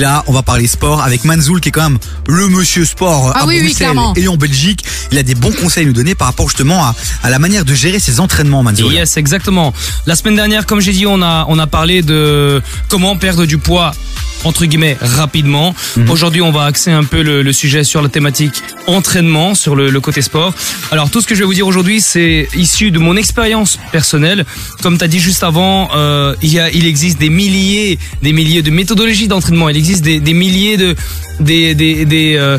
Là, on va parler sport avec Manzoul qui est quand même le monsieur sport Ah à oui, Bruxelles et en Belgique. Il a des bons conseils à nous donner par rapport justement à, à la manière de gérer ses entraînements, Manzoul. Yes, exactement. La semaine dernière, comme j'ai dit, on a on a parlé de comment perdre du poids entre guillemets rapidement. Mhm. Aujourd'hui, on va axer un peu le, le sujet sur la thématique entraînement, sur le, le côté sport. Alors tout ce que je vais vous dire aujourd'hui, c'est issu de mon expérience personnelle. Comme tu as dit juste avant, euh, il y a il existe des milliers des milliers de méthodologies d'entraînement. Il existe des, des milliers de des des, des euh,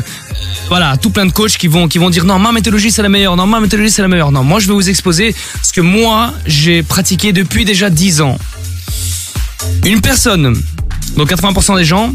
voilà, tout plein de coachs qui vont qui vont dire non, ma méthodologie c'est la meilleure, non, ma méthodologie c'est la meilleure. Non, moi je vais vous exposer ce que moi j'ai pratiqué depuis déjà 10 ans. Une personne, donc 80% des gens,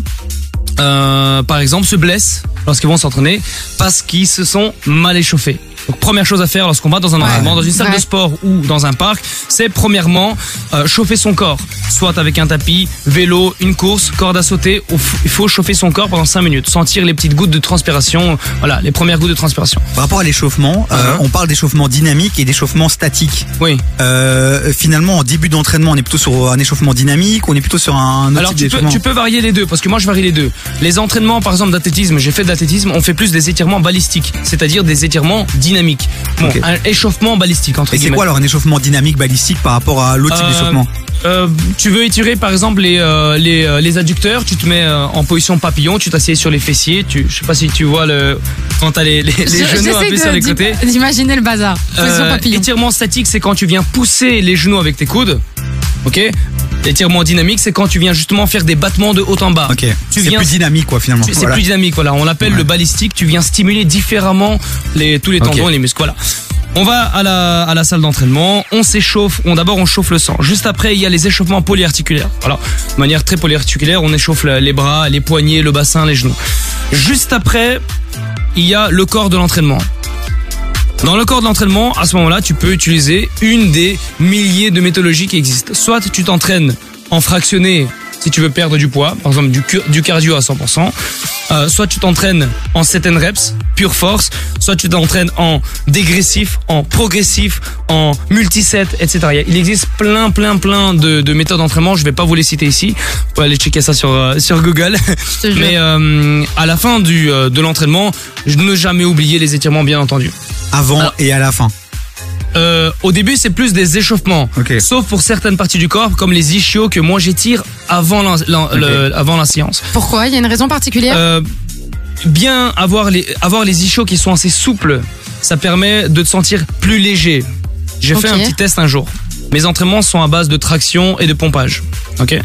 euh, par exemple, se blessent lorsqu'ils vont s'entraîner parce qu'ils se sont mal échauffés. Donc première chose à faire lorsqu'on va dans un entraînement, dans une salle Ouais. de sport ou dans un parc, c'est premièrement euh, chauffer son corps, soit avec un tapis, vélo, une course, corde à sauter. Il faut chauffer son corps pendant 5 minutes, sentir les petites gouttes de transpiration, voilà, les premières gouttes de transpiration. Par rapport à l'échauffement, euh, Uh-huh. on parle d'échauffement dynamique et d'échauffement statique. Oui. Euh, finalement, en début d'entraînement, on est plutôt sur un échauffement dynamique, on est plutôt sur un autre Alors type tu peux, tu peux varier les deux parce que moi je varie les deux. Les entraînements par exemple d'athlétisme, j'ai fait de l'athlétisme, on fait plus des étirements balistiques, c'est-à-dire des étirements dynamiques. Bon, un échauffement balistique entre Et c'est quoi alors un échauffement dynamique balistique par rapport à l'autre type Euh, d'échauffement? Euh, tu veux étirer par exemple les euh, les, euh, les adducteurs, tu te mets euh, en position papillon, tu t'assieds sur les fessiers, tu je sais pas si tu vois le quand t'as les les, les Je- genoux un peu sur les côtés. D'imaginer le bazar. Position Euh, papillon. étirement statique, c'est quand tu viens pousser les genoux avec tes coudes. OK? Étirement dynamique, c'est quand tu viens justement faire des battements de haut en bas. Ok. Tu C'est viens plus dynamique quoi finalement. C'est Voilà. plus dynamique, voilà. On l'appelle Ouais. le balistique. Tu viens stimuler différemment les, tous les tendons et les muscles. Voilà. On va à la, à la salle d'entraînement, on s'échauffe, on d'abord on chauffe le sang. Juste après, il y a les échauffements polyarticulaires. Voilà, de manière très polyarticulaire, on échauffe les bras, les poignets, le bassin, les genoux. Juste après, il y a le corps de l'entraînement. Dans le corps de l'entraînement, à ce moment-là, tu peux utiliser une des milliers de méthodologies qui existent. Soit tu t'entraînes en fractionné si tu veux perdre du poids, par exemple du, cardio à 100%, euh, soit tu t'entraînes en set and reps, pure force, soit tu t'entraînes en dégressif, en progressif, en multiset, etc. Il existe plein, plein, plein de, de méthodes d'entraînement. Je vais pas vous les citer ici. Vous pouvez aller checker ça sur euh, sur Google. Mais euh, à la fin du euh, de l'entraînement, je ne jamais oublier les étirements, bien entendu. Avant Alors- et à la fin. Euh, au début, c'est plus des échauffements. Ok. Sauf pour certaines parties du corps, comme les ischios que moi j'étire avant la, la- le- avant la séance. Pourquoi? Il y a une raison particulière? Euh, bien avoir les, avoir les ischios qui sont assez souples, ça permet de te sentir plus léger. J'ai fait un petit test un jour. Mes entraînements sont à base de traction et de pompage. Ok.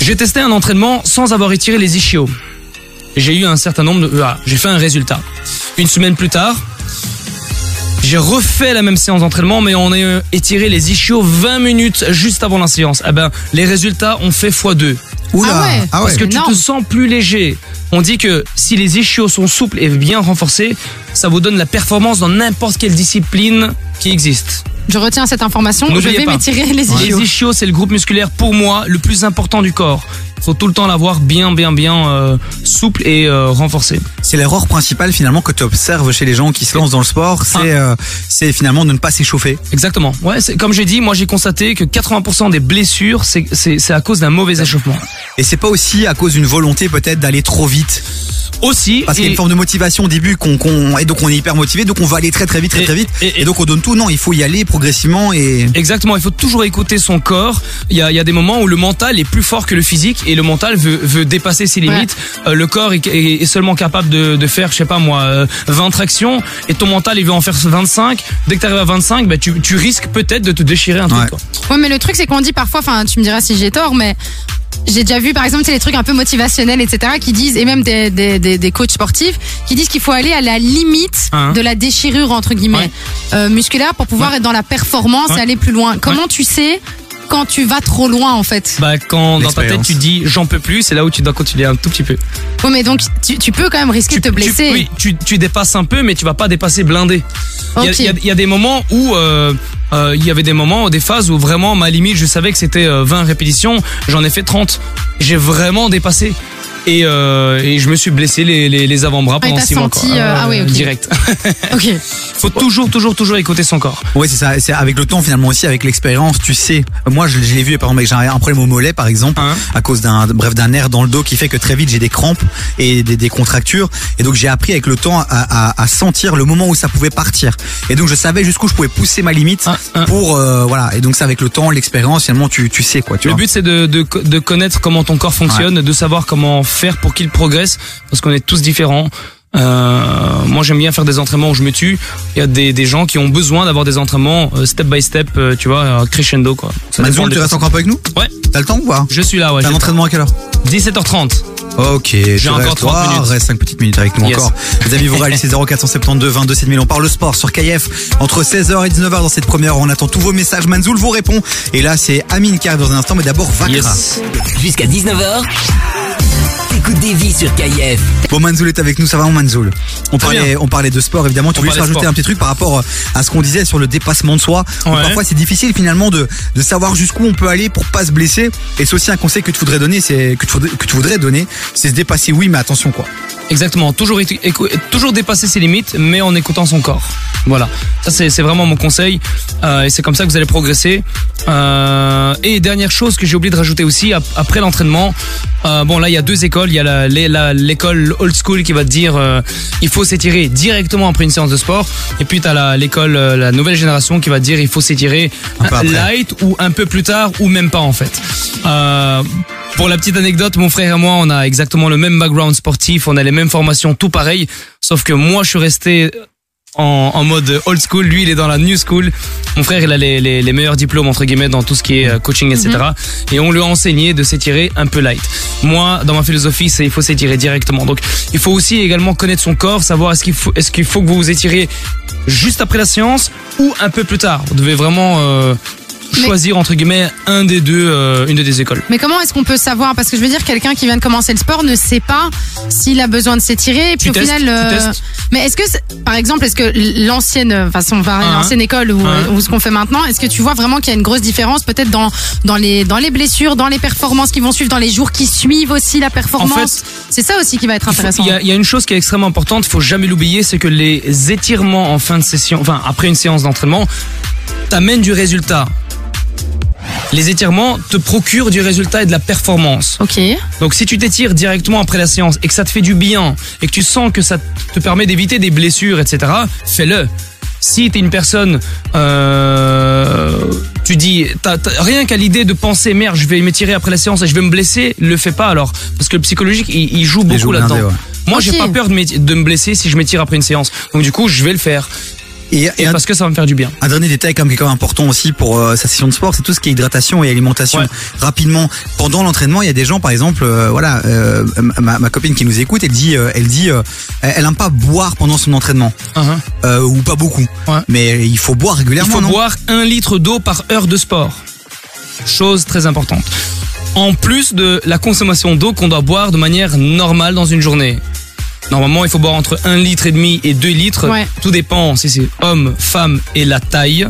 J'ai testé un entraînement sans avoir étiré les ischios. J'ai eu un certain nombre de, voilà, j'ai fait un résultat. Une semaine plus tard, j'ai refait la même séance d'entraînement, mais on a étiré les ischios 20 minutes juste avant la séance. Eh ben, les résultats ont fait x2. Oula. Ah ouais. Ah ouais. Parce que tu te sens plus léger. On dit que si les ischios sont souples et bien renforcés, ça vous donne la performance dans n'importe quelle discipline qui existe. Je retiens cette information. Je vais pas. m'étirer les ischios. Les ischios, c'est le groupe musculaire pour moi le plus important du corps. Il faut tout le temps l'avoir bien, bien, bien euh, souple et euh, renforcé. C'est l'erreur principale finalement que tu observes chez les gens qui se lancent dans le sport, c'est Ah. euh, c'est finalement de ne pas s'échauffer. Exactement. Ouais, c'est comme j'ai dit, moi j'ai constaté que 80% des blessures, c'est à cause d'un mauvais échauffement. Et c'est pas aussi à cause d'une volonté peut-être d'aller trop vite. Aussi, Parce qu'il y a une forme de motivation au début qu'on qu'on- et donc on est hyper motivé, donc on va aller très très vite, très Et- très vite. et- Et, donc on donne tout. Non, il faut y aller progressivement et Exactement, il faut toujours écouter son corps. Il y a, il y a des moments où le mental est plus fort que le physique et le mental veut, veut dépasser ses limites. Euh, le corps est, seulement capable de, de faire, je sais pas moi, euh, 20 tractions et ton mental il veut en faire 25. Dès que tu arrives à 25, bah, tu, tu risques peut-être de te déchirer un truc. Ouais. quoi. Ouais, mais le truc, c'est qu'on dit parfois, enfin, tu me diras si j'ai tort, mais j'ai déjà vu, par exemple, les trucs un peu motivationnels, etc., qui disent, et même des, des, des, des coachs sportifs, qui disent qu'il faut aller à la limite Hein. de la déchirure, entre guillemets, Ouais. euh, musculaire pour pouvoir Ouais. être dans la performance et aller plus loin. Comment tu sais quand tu vas trop loin, en fait Bah, quand dans ta tête tu dis j'en peux plus, c'est là où tu dois continuer un tout petit peu. Ouais, mais donc, tu, tu peux quand même risquer de te blesser. Tu, oui, tu, tu dépasses un peu, mais tu vas pas dépasser blindé. Il y y, a, il y a des moments où euh, euh, il y avait des moments, des phases où vraiment ma limite, je savais que c'était euh, 20 répétitions, j'en ai fait 30. J'ai vraiment dépassé. Et, euh, et je me suis blessé les, les, les avant-bras Ah, pendant t'as six mois. senti, quoi. euh, ah oui, ok. Direct. Ok. Faut toujours, toujours, toujours écouter son corps. Ouais, c'est ça. C'est avec le temps finalement aussi, avec l'expérience, tu sais. Moi, je, je l'ai vu par exemple, j'ai un problème au mollet, par exemple, Hein à cause d'un, bref, d'un nerf dans le dos qui fait que très vite j'ai des crampes et des, des contractures. Et donc j'ai appris avec le temps à, à, à sentir le moment où ça pouvait partir. Et donc je savais jusqu'où je pouvais pousser ma limite Hein, hein. pour euh, voilà. Et donc c'est avec le temps, l'expérience, finalement tu, tu sais quoi. Tu Le vois. but c'est de, de, de connaître comment ton corps fonctionne, de savoir comment faire pour qu'il progresse, parce qu'on est tous différents. Euh, moi j'aime bien faire des entraînements où je me tue. Il y a des, des gens qui ont besoin d'avoir des entraînements euh, step by step, euh, tu vois, crescendo quoi. Des tu restes encore un peu avec nous? Ouais, T'as le temps ou pas? Je suis là, ouais. T'as un j'ai- entraînement à quelle heure? 17h30. Ok, tu encore restes, 30 Ah, minutes. Reste 5 petites minutes avec nous Yes. encore. Les amis, vous réalisez 0472 22 7000. On parle sport sur KF entre 16h et 19h dans cette première heure. On attend tous vos messages. Manzoul vous répond. Et là, c'est Amine qui arrive dans un instant, mais d'abord Vakra. Yes. Jusqu'à 19h, écoute des vies sur KIF. Bon, Manzoul est avec nous, ça va, mon Manzoul On parlait, on parlait de sport, évidemment. Tu On voulais juste rajouter sport. un petit truc par rapport à ce qu'on disait sur le dépassement de soi. Parfois, c'est difficile finalement de, de savoir jusqu'où on peut aller pour pas se blesser. Et c'est aussi un conseil que tu voudrais donner, c'est que tu voudrais, que tu voudrais donner, c'est se dépasser. Oui, mais attention quoi. Exactement, toujours, toujours dépasser ses limites, mais en écoutant son corps. Voilà, ça c'est vraiment mon conseil, euh, et c'est comme ça que vous allez progresser. Euh, et dernière chose que j'ai oublié de rajouter aussi, ap- après l'entraînement, euh, bon là il y a deux écoles, il y a l'école old school qui va te dire euh, il faut s'étirer directement après une séance de sport, et puis tu as l'école, euh, la nouvelle génération qui va te dire il faut s'étirer light ou un peu plus tard ou même pas en fait. Euh, pour la petite anecdote, mon frère et moi, on a exactement le même background sportif, on a les mêmes formations, tout pareil, sauf que moi, je suis resté en, en mode old school, lui, il est dans la new school. Mon frère, il a les, les, les meilleurs diplômes, entre guillemets, dans tout ce qui est euh, coaching, etc. Et on lui a enseigné de s'étirer un peu light. Moi, dans ma philosophie, c'est il faut s'étirer directement. Donc, il faut aussi également connaître son corps, savoir est-ce qu'il faut, qu'il faut que vous vous étirez juste après la séance ou un peu plus tard. Vous devez vraiment euh, choisir entre guillemets un des deux, euh, une des deux écoles. Mais comment est-ce qu'on peut savoir? Parce que je veux dire, quelqu'un qui vient de commencer le sport ne sait pas s'il a besoin de s'étirer. Et puis Tu au testes, final, tu euh, testes. mais est-ce que, c'est- par exemple, est-ce que l'ancienne, euh, façon, enfin, Hein. l'ancienne école ou, Hein. ou ce qu'on fait maintenant, est-ce que tu vois vraiment qu'il y a une grosse différence, peut-être dans dans les dans les blessures, dans les performances qui vont suivre, dans les jours qui suivent aussi la performance? c'est ça aussi qui va être Il faut- intéressant. Il y, a, il y a une chose qui est extrêmement importante, faut jamais l'oublier, c'est que les étirements en fin de session, enfin après une séance d'entraînement, t'amènent du résultat. Les étirements te procurent du résultat et de la performance. Ok. Donc si tu t'étires directement après la séance et que ça te fait du bien et que tu sens que ça te permet d'éviter des blessures, etc., fais-le. Si t'es une personne, euh, tu dis, t'as- t'as- rien qu'à l'idée de penser, merde, je vais m'étirer après la séance et je vais me blesser, le fais pas alors. Parce que le psychologique, il, il joue beaucoup là-dedans. ouais. Moi, j'ai Ok. pas peur de, de me blesser si je m'étire après une séance. Donc du coup, je vais le faire. Et, Et et un, parce que ça va me faire du bien. un dernier détail comme qui est quand même important aussi pour euh, sa session de sport, c'est tout ce qui est hydratation et alimentation. Ouais. Rapidement, pendant l'entraînement, il y a des gens, par exemple, euh, voilà, euh, ma, ma copine qui nous écoute, elle dit, elle dit, elle aime pas boire pendant son entraînement Uhum. euh, ou pas beaucoup. Ouais. Mais il faut boire Il régulièrement, faut non boire un litre d'eau par heure de sport. Chose très importante. En plus de la consommation d'eau qu'on doit boire de manière normale dans une journée. Normalement, il faut boire entre 1 litre et demi et 2 litres. Ouais. Tout dépend si c'est homme, femme et la taille.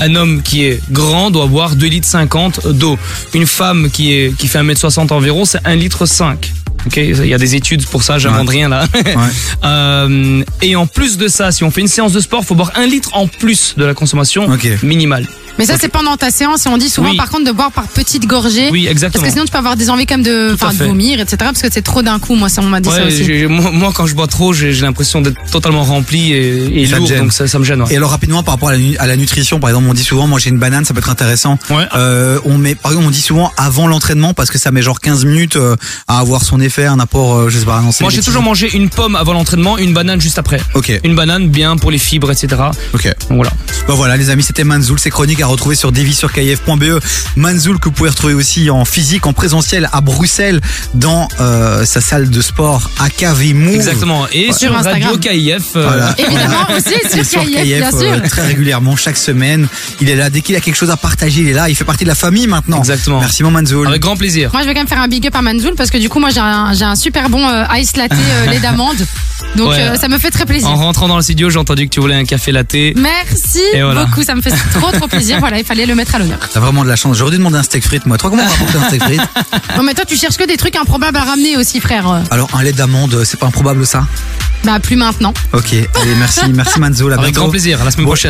Un homme qui est grand doit boire 2 litres 50 d'eau. Une femme qui est qui fait 1m60 environ, c'est 1 litre 5. OK, il y a des études pour ça, j'invente Ouais. rien là. Euh, et en plus de ça, si on fait une séance de sport, faut boire un litre en plus de la consommation Ok. minimale. Mais ça, c'est pendant ta séance et on dit souvent, Oui. par contre, de boire par petites gorgées. Oui, Parce exactement. que sinon, tu peux avoir des envies comme de, Tout à enfin, de fait. vomir, etc. Parce que c'est trop d'un coup. Moi, ça, on m'a dit ça Ouais, aussi. j'ai- moi, moi, quand je bois trop, j'ai j'ai l'impression d'être totalement rempli et, et Ça te lourd, gêne. donc ça, ça me gêne. ouais. Et alors rapidement par rapport à la, nu- à la nutrition, par exemple, on dit souvent manger une banane, ça peut être intéressant. Ouais. Euh, on met, par exemple, on dit souvent avant l'entraînement parce que ça met genre 15 minutes euh, à avoir son effet, un apport, euh, je sais pas. non, c'est Moi, j'ai toujours mangé une pomme avant l'entraînement, une banane juste après. Ok, Une banane bien pour les fibres, etc. ok. Donc voilà. Bah voilà les amis, c'était Manzoul, ces chroniques à retrouver sur devisurkf.be. Manzoul que vous pouvez retrouver aussi en physique, en présentiel à Bruxelles dans euh, sa salle de sport AKV Move. Exactement. Et Sur sur, Instagram. Radio KIF. euh, Voilà. Évidemment, aussi sur KIF, KIF, bien euh, sûr. très régulièrement, chaque semaine. Il est là, dès qu'il a quelque chose à partager, il est là, il fait partie de la famille maintenant. Exactement. Merci mon Manzoul. Avec grand plaisir. Moi, je vais quand même faire un big up à Manzoul parce que du coup, moi, j'ai un, j'ai un super bon euh, ice latte euh, lait d'amande. Donc, Ouais. euh, ça me fait très plaisir. En rentrant dans le studio, j'ai entendu que tu voulais un café latte. Merci voilà. beaucoup, ça me fait trop trop plaisir. Voilà, il fallait le mettre à l'honneur. T'as vraiment de la chance. J'aurais dû demander un steak frites, moi. Toi, comment on va rapporter un steak frites Non, mais toi, tu cherches que des trucs improbables à ramener aussi, frère. Alors, un lait d'amande, c'est pas improbable ça? Bah, plus maintenant. Ok, allez, merci, merci Manzoul. À Avec bientôt. grand plaisir. À la semaine Bon. prochaine.